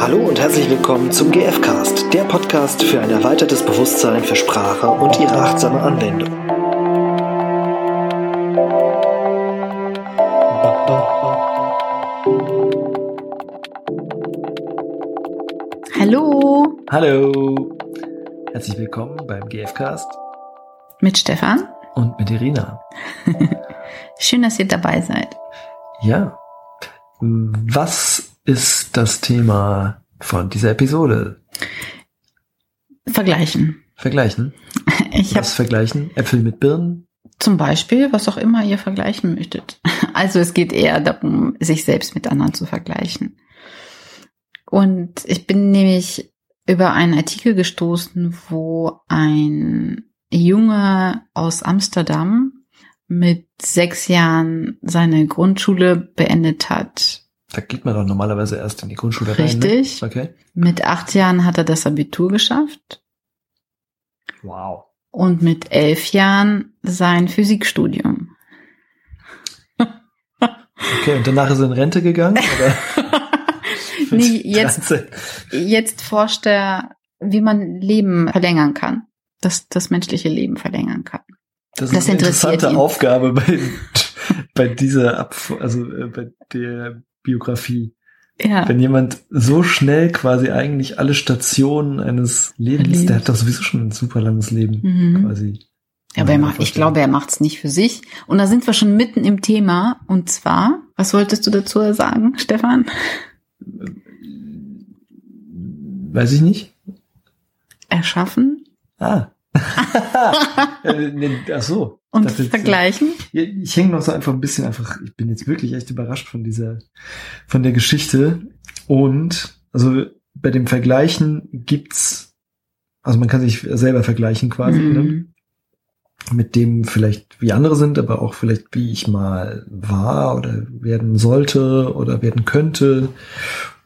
Hallo und herzlich willkommen zum GFcast, der Podcast für ein erweitertes Bewusstsein für Sprache und ihre achtsame Anwendung. Hallo Hallo, herzlich willkommen beim GFcast mit Stefan. und mit Irina. Schön, dass ihr dabei seid. Ja, was ist das Thema von dieser Episode? Vergleichen. Vergleichen? Ich Was vergleichen? Äpfel mit Birnen? zum Beispiel, was auch immer ihr vergleichen möchtet. Also es geht eher darum, sich selbst mit anderen zu vergleichen. Und ich bin nämlich über einen Artikel gestoßen, wo ein Junge aus Amsterdam mit sechs Jahren seine Grundschule beendet hat. Da geht man doch normalerweise erst in die Grundschule Richtig. rein. Ne? Okay. Mit acht Jahren hat er das Abitur geschafft Wow. und mit elf Jahren sein Physikstudium. Okay, und danach ist er in Rente gegangen? Oder? Nee, jetzt, 13? jetzt forscht er, wie man Leben verlängern kann. Das, das menschliche Leben verlängern kann. Das, Das ist eine interessiert interessante ihn. Aufgabe bei, bei dieser, Ab also äh, bei der Biografie. Ja. Wenn jemand so schnell quasi eigentlich alle Stationen eines Lebens, Erlebt. der hat doch sowieso schon ein super langes Leben Mhm. quasi. Aber er Ja, macht, ich glaube, er macht es nicht für sich. Und da sind wir schon mitten im Thema. Und zwar, was wolltest du dazu sagen, Stefan? Weiß ich nicht. Erschaffen Ah. Äh, Ach so. Und Das jetzt- vergleichen? Ja, Ich hänge noch so einfach ein bisschen einfach, ich bin jetzt wirklich echt überrascht von dieser, von der Geschichte. Und, also bei dem Vergleichen gibt's, also man kann sich selber vergleichen quasi, ne? Mhm. mit dem vielleicht wie andere sind, aber auch vielleicht wie ich mal war oder werden sollte oder werden könnte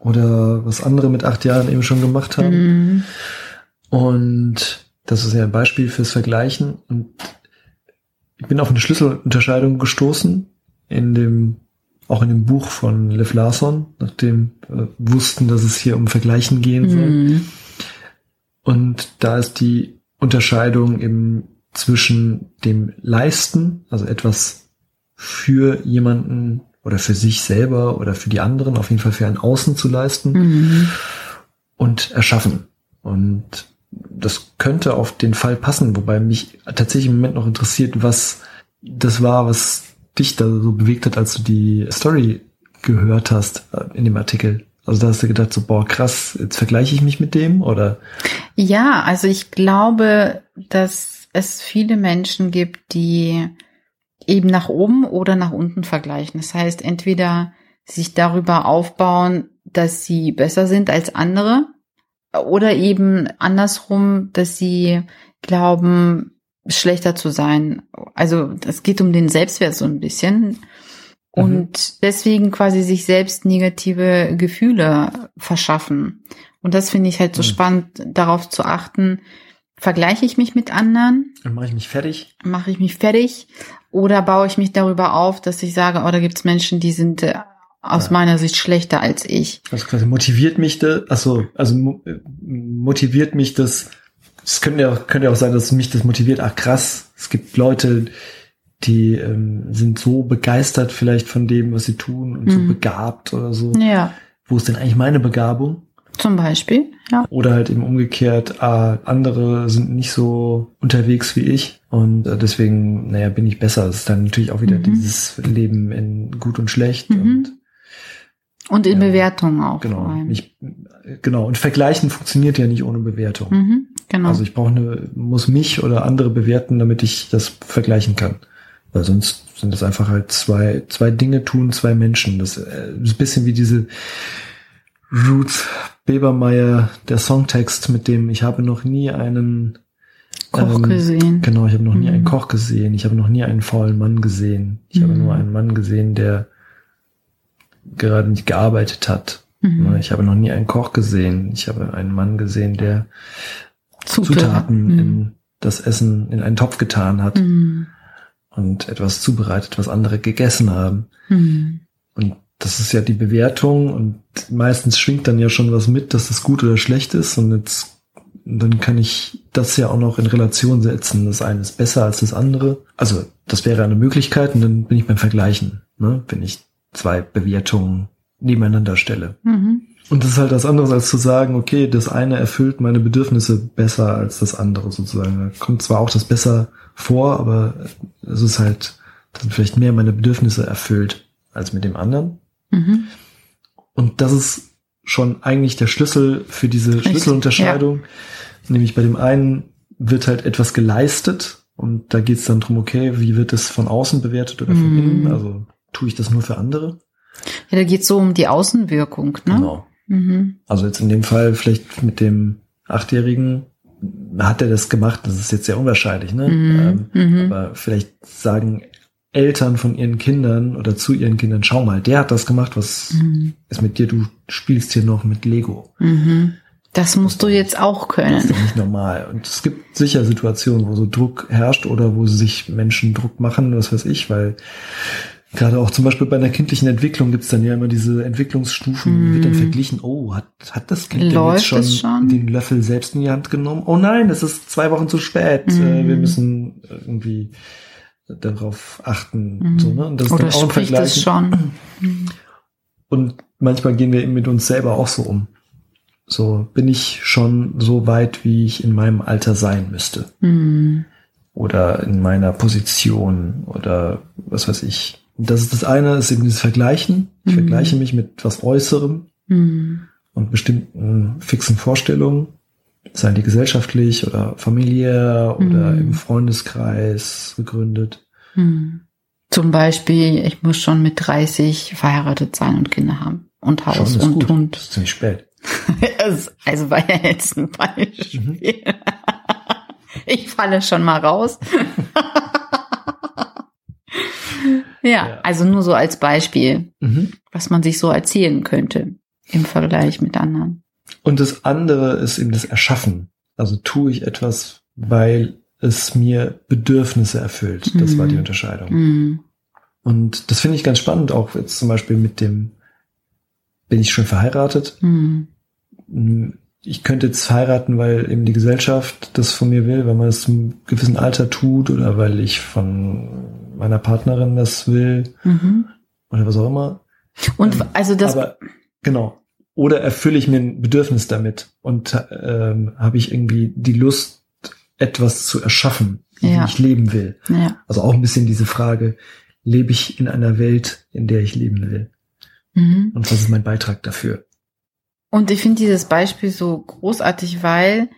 oder was andere mit acht Jahren eben schon gemacht haben. Mhm. Und das ist ja ein Beispiel fürs Vergleichen. Und ich bin auf eine Schlüsselunterscheidung gestoßen in dem, auch in dem Buch von Liv Larsson, nachdem wir wussten, dass es hier um Vergleichen gehen soll. Mhm. Und da ist die Unterscheidung eben zwischen dem Leisten, also etwas für jemanden oder für sich selber oder für die anderen, auf jeden Fall für ein Außen zu leisten Mhm. und erschaffen. Und das könnte auf den Fall passen, wobei mich tatsächlich im Moment noch interessiert, was das war, was dich da so bewegt hat, als du die Story gehört hast äh, in dem Artikel. Also da hast du gedacht, so, boah, krass, jetzt vergleiche ich mich mit dem oder Ja, also ich glaube, dass es viele Menschen gibt, die eben nach oben oder nach unten vergleichen. Das heißt, entweder sich darüber aufbauen, dass sie besser sind als andere oder eben andersrum, dass sie glauben, schlechter zu sein. Also es geht um den Selbstwert so ein bisschen. Und deswegen quasi sich selbst negative Gefühle verschaffen. Und das finde ich halt so Mhm. spannend, darauf zu achten, vergleiche ich mich mit anderen, dann mache ich mich fertig. mache ich mich fertig oder baue ich mich darüber auf, dass ich sage, oh, da gibt es Menschen, die sind äh, aus Ja. meiner Sicht schlechter als ich. Also quasi motiviert mich das, also mo- äh, motiviert mich das, es könnte ja, könnte ja auch sein, dass mich das motiviert, ach krass, es gibt Leute, die ähm, sind so begeistert vielleicht von dem, was sie tun und so Mhm. begabt oder so. Ja, Wo ist denn eigentlich meine Begabung? zum Beispiel. Ja. Oder halt eben umgekehrt, ah, andere sind nicht so unterwegs wie ich und äh, deswegen, naja, bin ich besser. Das ist dann natürlich auch wieder Mhm. dieses Leben in gut und schlecht Mhm. und Und in Ja. Bewertungen auch. Genau, ich, genau. Und vergleichen funktioniert ja nicht ohne Bewertung. Mhm, genau. Also ich brauche eine, muss mich oder andere bewerten, damit ich das vergleichen kann. Weil sonst sind das einfach halt zwei, zwei Dinge tun, zwei Menschen. Das äh, ist ein bisschen wie diese Ruth Bebermeier, der Songtext mit dem ich habe noch nie einen Koch ähm, gesehen. Genau, ich habe noch nie Mhm. einen Koch gesehen. Ich habe noch nie einen faulen Mann gesehen. Ich habe Mhm. nur einen Mann gesehen, der gerade nicht gearbeitet hat. Mhm. Ich habe noch nie einen Koch gesehen. Ich habe einen Mann gesehen, der Zutaten. Zutaten Mhm. in das Essen in einen Topf getan hat Mhm. und etwas zubereitet, was andere gegessen haben. Mhm. Und das ist ja die Bewertung und meistens schwingt dann ja schon was mit, dass das gut oder schlecht ist und jetzt dann kann ich das ja auch noch in Relation setzen. Das eine ist besser als das andere. Also das wäre eine Möglichkeit und dann bin ich beim Vergleichen, ne? wenn ich zwei Bewertungen nebeneinander stelle. Mhm. Und das ist halt was anderes, als zu sagen, okay, das eine erfüllt meine Bedürfnisse besser als das andere sozusagen. Da kommt zwar auch das besser vor, aber es ist halt dann vielleicht mehr meine Bedürfnisse erfüllt als mit dem anderen. Mhm. Und das ist schon eigentlich der Schlüssel für diese Schlüsselunterscheidung. Ja. Nämlich bei dem einen wird halt etwas geleistet und da geht es dann drum, okay, wie wird es von außen bewertet oder von mm. innen? Also tue ich das nur für andere? Ja, da geht es so um die Außenwirkung, ne? Genau. Mhm. Also jetzt in dem Fall vielleicht mit dem Achtjährigen hat er das gemacht, das ist jetzt sehr unwahrscheinlich, ne? Mhm. Ähm, mhm. Aber vielleicht sagen Eltern von ihren Kindern oder zu ihren Kindern, schau mal, der hat das gemacht, was mhm. ist mit dir, du spielst hier noch mit Lego. Mhm. Das musst du jetzt auch können. Das ist nicht normal. Und es gibt sicher Situationen, wo so Druck herrscht oder wo sich Menschen Druck machen, was weiß ich, weil gerade auch zum Beispiel bei einer kindlichen Entwicklung gibt es dann ja immer diese Entwicklungsstufen, mm. wird dann verglichen, oh, hat, hat das Kind denn jetzt schon, schon, den Löffel selbst in die Hand genommen? Oh nein, es ist zwei Wochen zu spät. Mm. Wir müssen irgendwie darauf achten. Mm. So, ne? Und das Oder ist dann auch es schon. Und manchmal gehen wir eben mit uns selber auch so um. So bin ich schon so weit, wie ich in meinem Alter sein müsste. Oder in meiner Position oder was weiß ich. Das ist das eine, ist eben dieses Vergleichen. Ich mhm. vergleiche mich mit was Äußerem mhm. und bestimmten fixen Vorstellungen, seien die gesellschaftlich oder familiär oder mhm. im Freundeskreis gegründet. Mhm. Zum Beispiel, ich muss schon mit 30 verheiratet sein und Kinder haben und Haus und gut. Hund. Das ist ziemlich spät. also war ja jetzt ein Beispiel. Mhm. Ich falle schon mal raus. ja, ja, also nur so als Beispiel, mhm. was man sich so erzählen könnte im Vergleich mit anderen. Und das andere ist eben das Erschaffen. Also tue ich etwas, weil es mir Bedürfnisse erfüllt. Das mhm. war die mhm. Unterscheidung. Mhm. Und das finde ich ganz spannend, auch jetzt zum Beispiel mit dem, bin ich schon verheiratet? Mhm ich könnte jetzt heiraten, weil eben die Gesellschaft das von mir will, weil man es zum gewissen Alter tut oder weil ich von meiner Partnerin das will mhm. oder was auch immer. Und ähm, also das. Aber, genau. Oder erfülle ich mir ein Bedürfnis damit und ähm, habe ich irgendwie die Lust, etwas zu erschaffen, wie ja. ich leben will. Ja. Also auch ein bisschen diese Frage, lebe ich in einer Welt, in der ich leben will? Mhm. Und was ist mein Beitrag dafür? Und ich finde dieses Beispiel so großartig, weil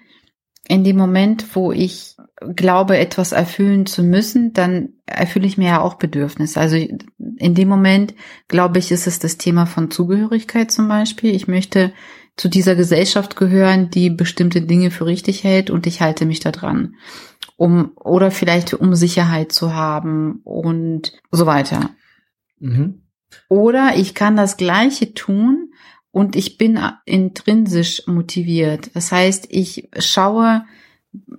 in dem Moment, wo ich glaube, etwas erfüllen zu müssen, dann erfülle ich mir ja auch Bedürfnisse. Also in dem Moment, glaube ich, ist es das Thema von Zugehörigkeit zum Beispiel. Ich möchte zu dieser Gesellschaft gehören, die bestimmte Dinge für richtig hält und ich halte mich da dran. Um, oder vielleicht um Sicherheit zu haben und so weiter. Mhm. Oder ich kann das Gleiche tun, und ich bin intrinsisch motiviert. Das heißt, ich schaue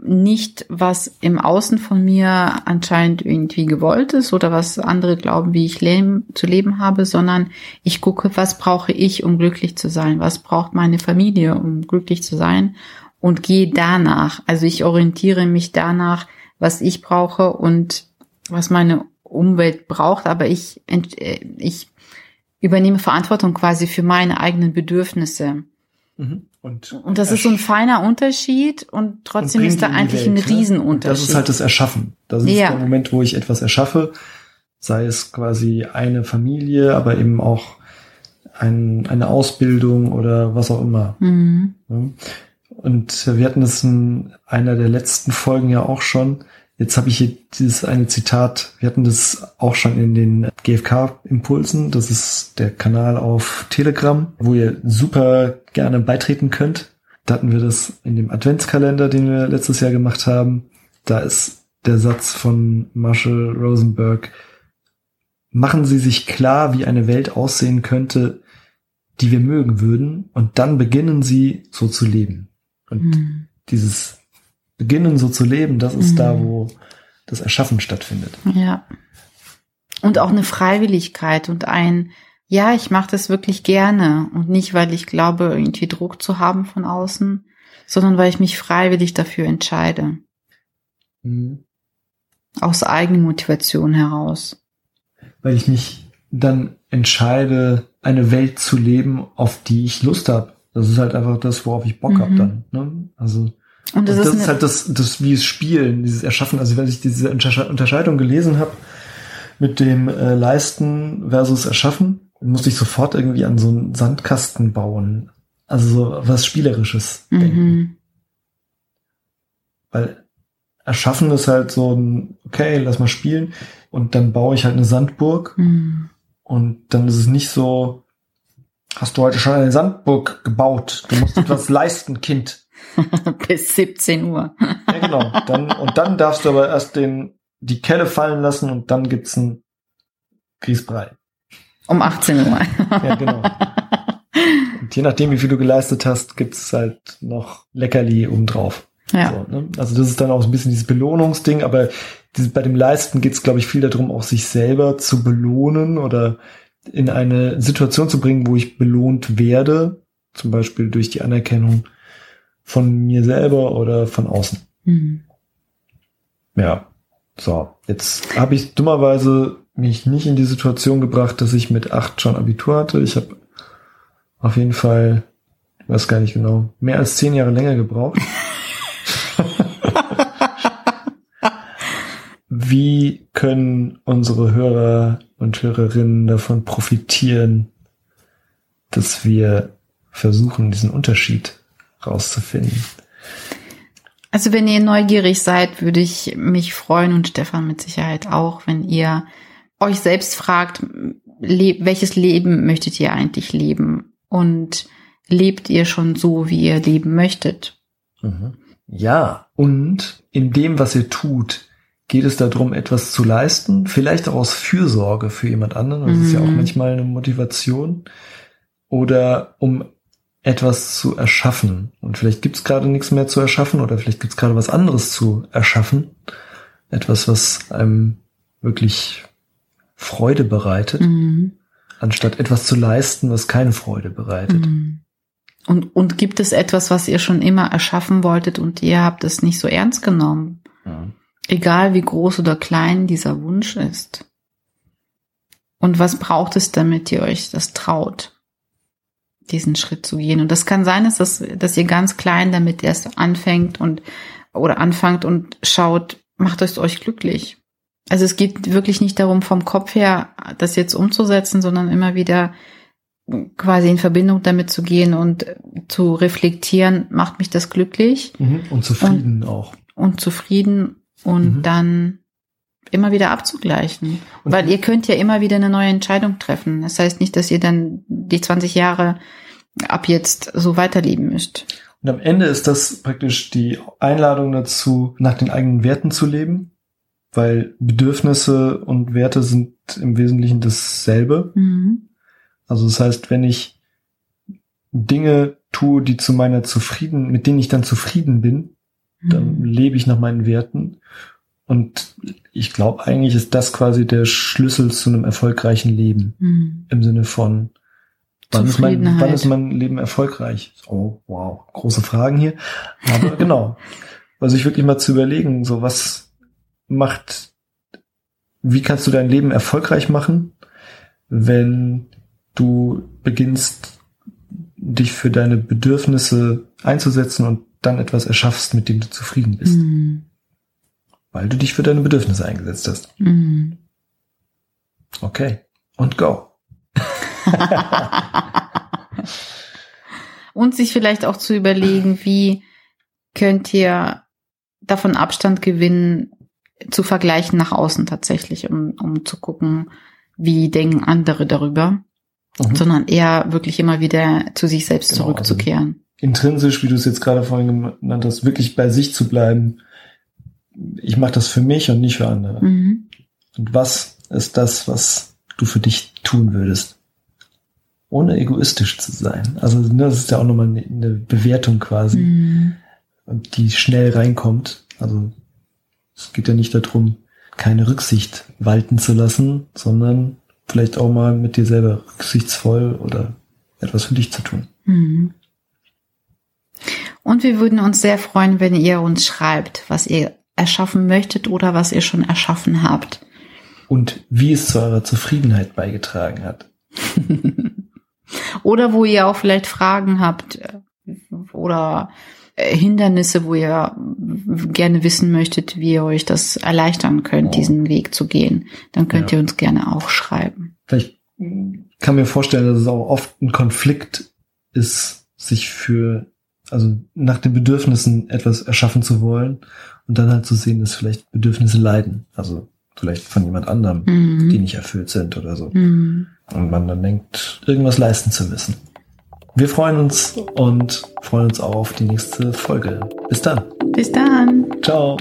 nicht, was im Außen von mir anscheinend irgendwie gewollt ist oder was andere glauben, wie ich leben, zu leben habe, sondern ich gucke, was brauche ich, um glücklich zu sein? Was braucht meine Familie, um glücklich zu sein? Und gehe danach. Also ich orientiere mich danach, was ich brauche und was meine Umwelt braucht, aber ich, äh, ich übernehme Verantwortung quasi für meine eigenen Bedürfnisse. Mhm. Und, und das ist so ein feiner Unterschied und trotzdem und ist da eigentlich Welt, ein ne? Riesenunterschied. Das ist halt das Erschaffen. Das ist ja. der Moment, wo ich etwas erschaffe, sei es quasi eine Familie, aber eben auch ein, eine Ausbildung oder was auch immer. Mhm. Und wir hatten das in einer der letzten Folgen ja auch schon, Jetzt habe ich hier dieses eine Zitat, wir hatten das auch schon in den GFK-Impulsen, das ist der Kanal auf Telegram, wo ihr super gerne beitreten könnt. Da hatten wir das in dem Adventskalender, den wir letztes Jahr gemacht haben. Da ist der Satz von Marshall Rosenberg, machen Sie sich klar, wie eine Welt aussehen könnte, die wir mögen würden, und dann beginnen Sie so zu leben. Und mhm. dieses beginnen so zu leben, das ist mhm. da, wo das Erschaffen stattfindet. Ja. Und auch eine Freiwilligkeit und ein ja, ich mache das wirklich gerne und nicht, weil ich glaube, irgendwie Druck zu haben von außen, sondern weil ich mich freiwillig dafür entscheide. Mhm. Aus eigener Motivation heraus. Weil ich mich dann entscheide, eine Welt zu leben, auf die ich Lust habe. Das ist halt einfach das, worauf ich Bock mhm. habe dann. Ne? Also und das, und das ist, ist halt das, das wie es Spielen, dieses Erschaffen. Also wenn ich diese Unterscheidung gelesen habe mit dem äh, Leisten versus Erschaffen, musste ich sofort irgendwie an so einen Sandkasten bauen. Also so was Spielerisches mhm. denken. Weil Erschaffen ist halt so ein, okay, lass mal spielen. Und dann baue ich halt eine Sandburg. Mhm. Und dann ist es nicht so, hast du heute schon eine Sandburg gebaut? Du musst etwas leisten, Kind. Bis 17 Uhr. ja, genau. Dann, und dann darfst du aber erst den, die Kelle fallen lassen und dann gibt's ein Grießbrei. Um 18 Uhr. ja, genau. Und je nachdem, wie viel du geleistet hast, gibt's halt noch Leckerli obendrauf. Ja. So, ne? Also das ist dann auch so ein bisschen dieses Belohnungsding, aber dieses, bei dem Leisten geht's, glaube ich, viel darum, auch sich selber zu belohnen oder in eine Situation zu bringen, wo ich belohnt werde, zum Beispiel durch die Anerkennung von mir selber oder von außen. Mhm. Ja, so, jetzt habe ich dummerweise mich nicht in die Situation gebracht, dass ich mit acht schon Abitur hatte. Ich habe auf jeden Fall, weiß gar nicht genau, mehr als zehn Jahre länger gebraucht. Wie können unsere Hörer und Hörerinnen davon profitieren, dass wir versuchen, diesen Unterschied rauszufinden? Also wenn ihr neugierig seid, würde ich mich freuen und Stefan mit Sicherheit auch, wenn ihr euch selbst fragt, welches Leben möchtet ihr eigentlich leben? Und lebt ihr schon so, wie ihr leben möchtet? Mhm. Ja, und in dem, was ihr tut, geht es darum, etwas zu leisten, vielleicht auch aus Fürsorge für jemand anderen, das mhm. ist ja auch mhm. manchmal eine Motivation, oder um etwas zu erschaffen. Und vielleicht gibt es gerade nichts mehr zu erschaffen, oder vielleicht gibt es gerade was anderes zu erschaffen. Etwas, was einem wirklich Freude bereitet, mhm. anstatt etwas zu leisten, was keine Freude bereitet. Mhm. Und, und gibt es etwas, was ihr schon immer erschaffen wolltet und ihr habt es nicht so ernst genommen? Ja. Egal wie groß oder klein dieser Wunsch ist. Und was braucht es, damit ihr euch das traut, diesen Schritt zu gehen? Und das kann sein, dass, das, dass ihr ganz klein damit erst anfängt und oder anfangt und schaut, macht es euch glücklich. Also es geht wirklich nicht darum, vom Kopf her das jetzt umzusetzen, sondern immer wieder quasi in Verbindung damit zu gehen und zu reflektieren, macht mich das glücklich. Mhm. Und zufrieden und, auch. Und zufrieden und mhm. dann immer wieder abzugleichen. Und Weil ihr könnt ja immer wieder eine neue Entscheidung treffen. Das heißt nicht, dass ihr dann die 20 Jahre ab jetzt so weiterleben müsst. Und am Ende ist das praktisch die Einladung dazu, nach den eigenen Werten zu leben, weil Bedürfnisse und Werte sind im Wesentlichen dasselbe. Mhm. Also das heißt, wenn ich Dinge tue, die zu meiner zufrieden, mit denen ich dann zufrieden bin, mhm. dann lebe ich nach meinen Werten. Und ich glaube, eigentlich ist das quasi der Schlüssel zu einem erfolgreichen Leben. Mhm. Im Sinne von, wann ist, mein, wann ist mein Leben erfolgreich? Oh, wow, große Fragen hier. Aber genau. Also ich wirklich mal zu überlegen, so was macht, wie kannst du dein Leben erfolgreich machen, wenn du beginnst, dich für deine Bedürfnisse einzusetzen und dann etwas erschaffst, mit dem du zufrieden bist. Mhm. Weil du dich für deine Bedürfnisse eingesetzt hast. Mhm. Okay. Und go. und sich vielleicht auch zu überlegen, wie könnt ihr davon Abstand gewinnen, zu vergleichen nach außen tatsächlich, um, um zu gucken, wie denken andere darüber mhm. sondern eher wirklich immer wieder zu sich selbst genau, zurückzukehren. Also intrinsisch, wie du es jetzt gerade vorhin genannt hast, wirklich bei sich zu bleiben. Ich mache das für mich und nicht für andere. Mhm. Und was ist das, was du für dich tun würdest? Ohne egoistisch zu sein. Also ne, das ist ja auch nochmal eine Bewertung quasi, mhm. die schnell reinkommt. Also es geht ja nicht darum, keine Rücksicht walten zu lassen, sondern vielleicht auch mal mit dir selber rücksichtsvoll oder etwas für dich zu tun. Mhm. Und wir würden uns sehr freuen, wenn ihr uns schreibt, was ihr erschaffen möchtet oder was ihr schon erschaffen habt. Und wie es zu eurer Zufriedenheit beigetragen hat. oder wo ihr auch vielleicht Fragen habt äh, oder äh, Hindernisse, wo ihr gerne wissen möchtet, wie ihr euch das erleichtern könnt, oh. diesen Weg zu gehen, dann könnt ja. ihr uns gerne auch schreiben. Vielleicht kann mir vorstellen, dass es auch oft ein Konflikt ist, sich für, also nach den Bedürfnissen etwas erschaffen zu wollen und dann halt zu sehen, dass vielleicht Bedürfnisse leiden. Also vielleicht von jemand anderem, mhm. die nicht erfüllt sind oder so. Mhm. Und man dann denkt, irgendwas leisten zu müssen. Wir freuen uns und freuen uns auch auf die nächste Folge. Bis dann. Bis dann. Ciao.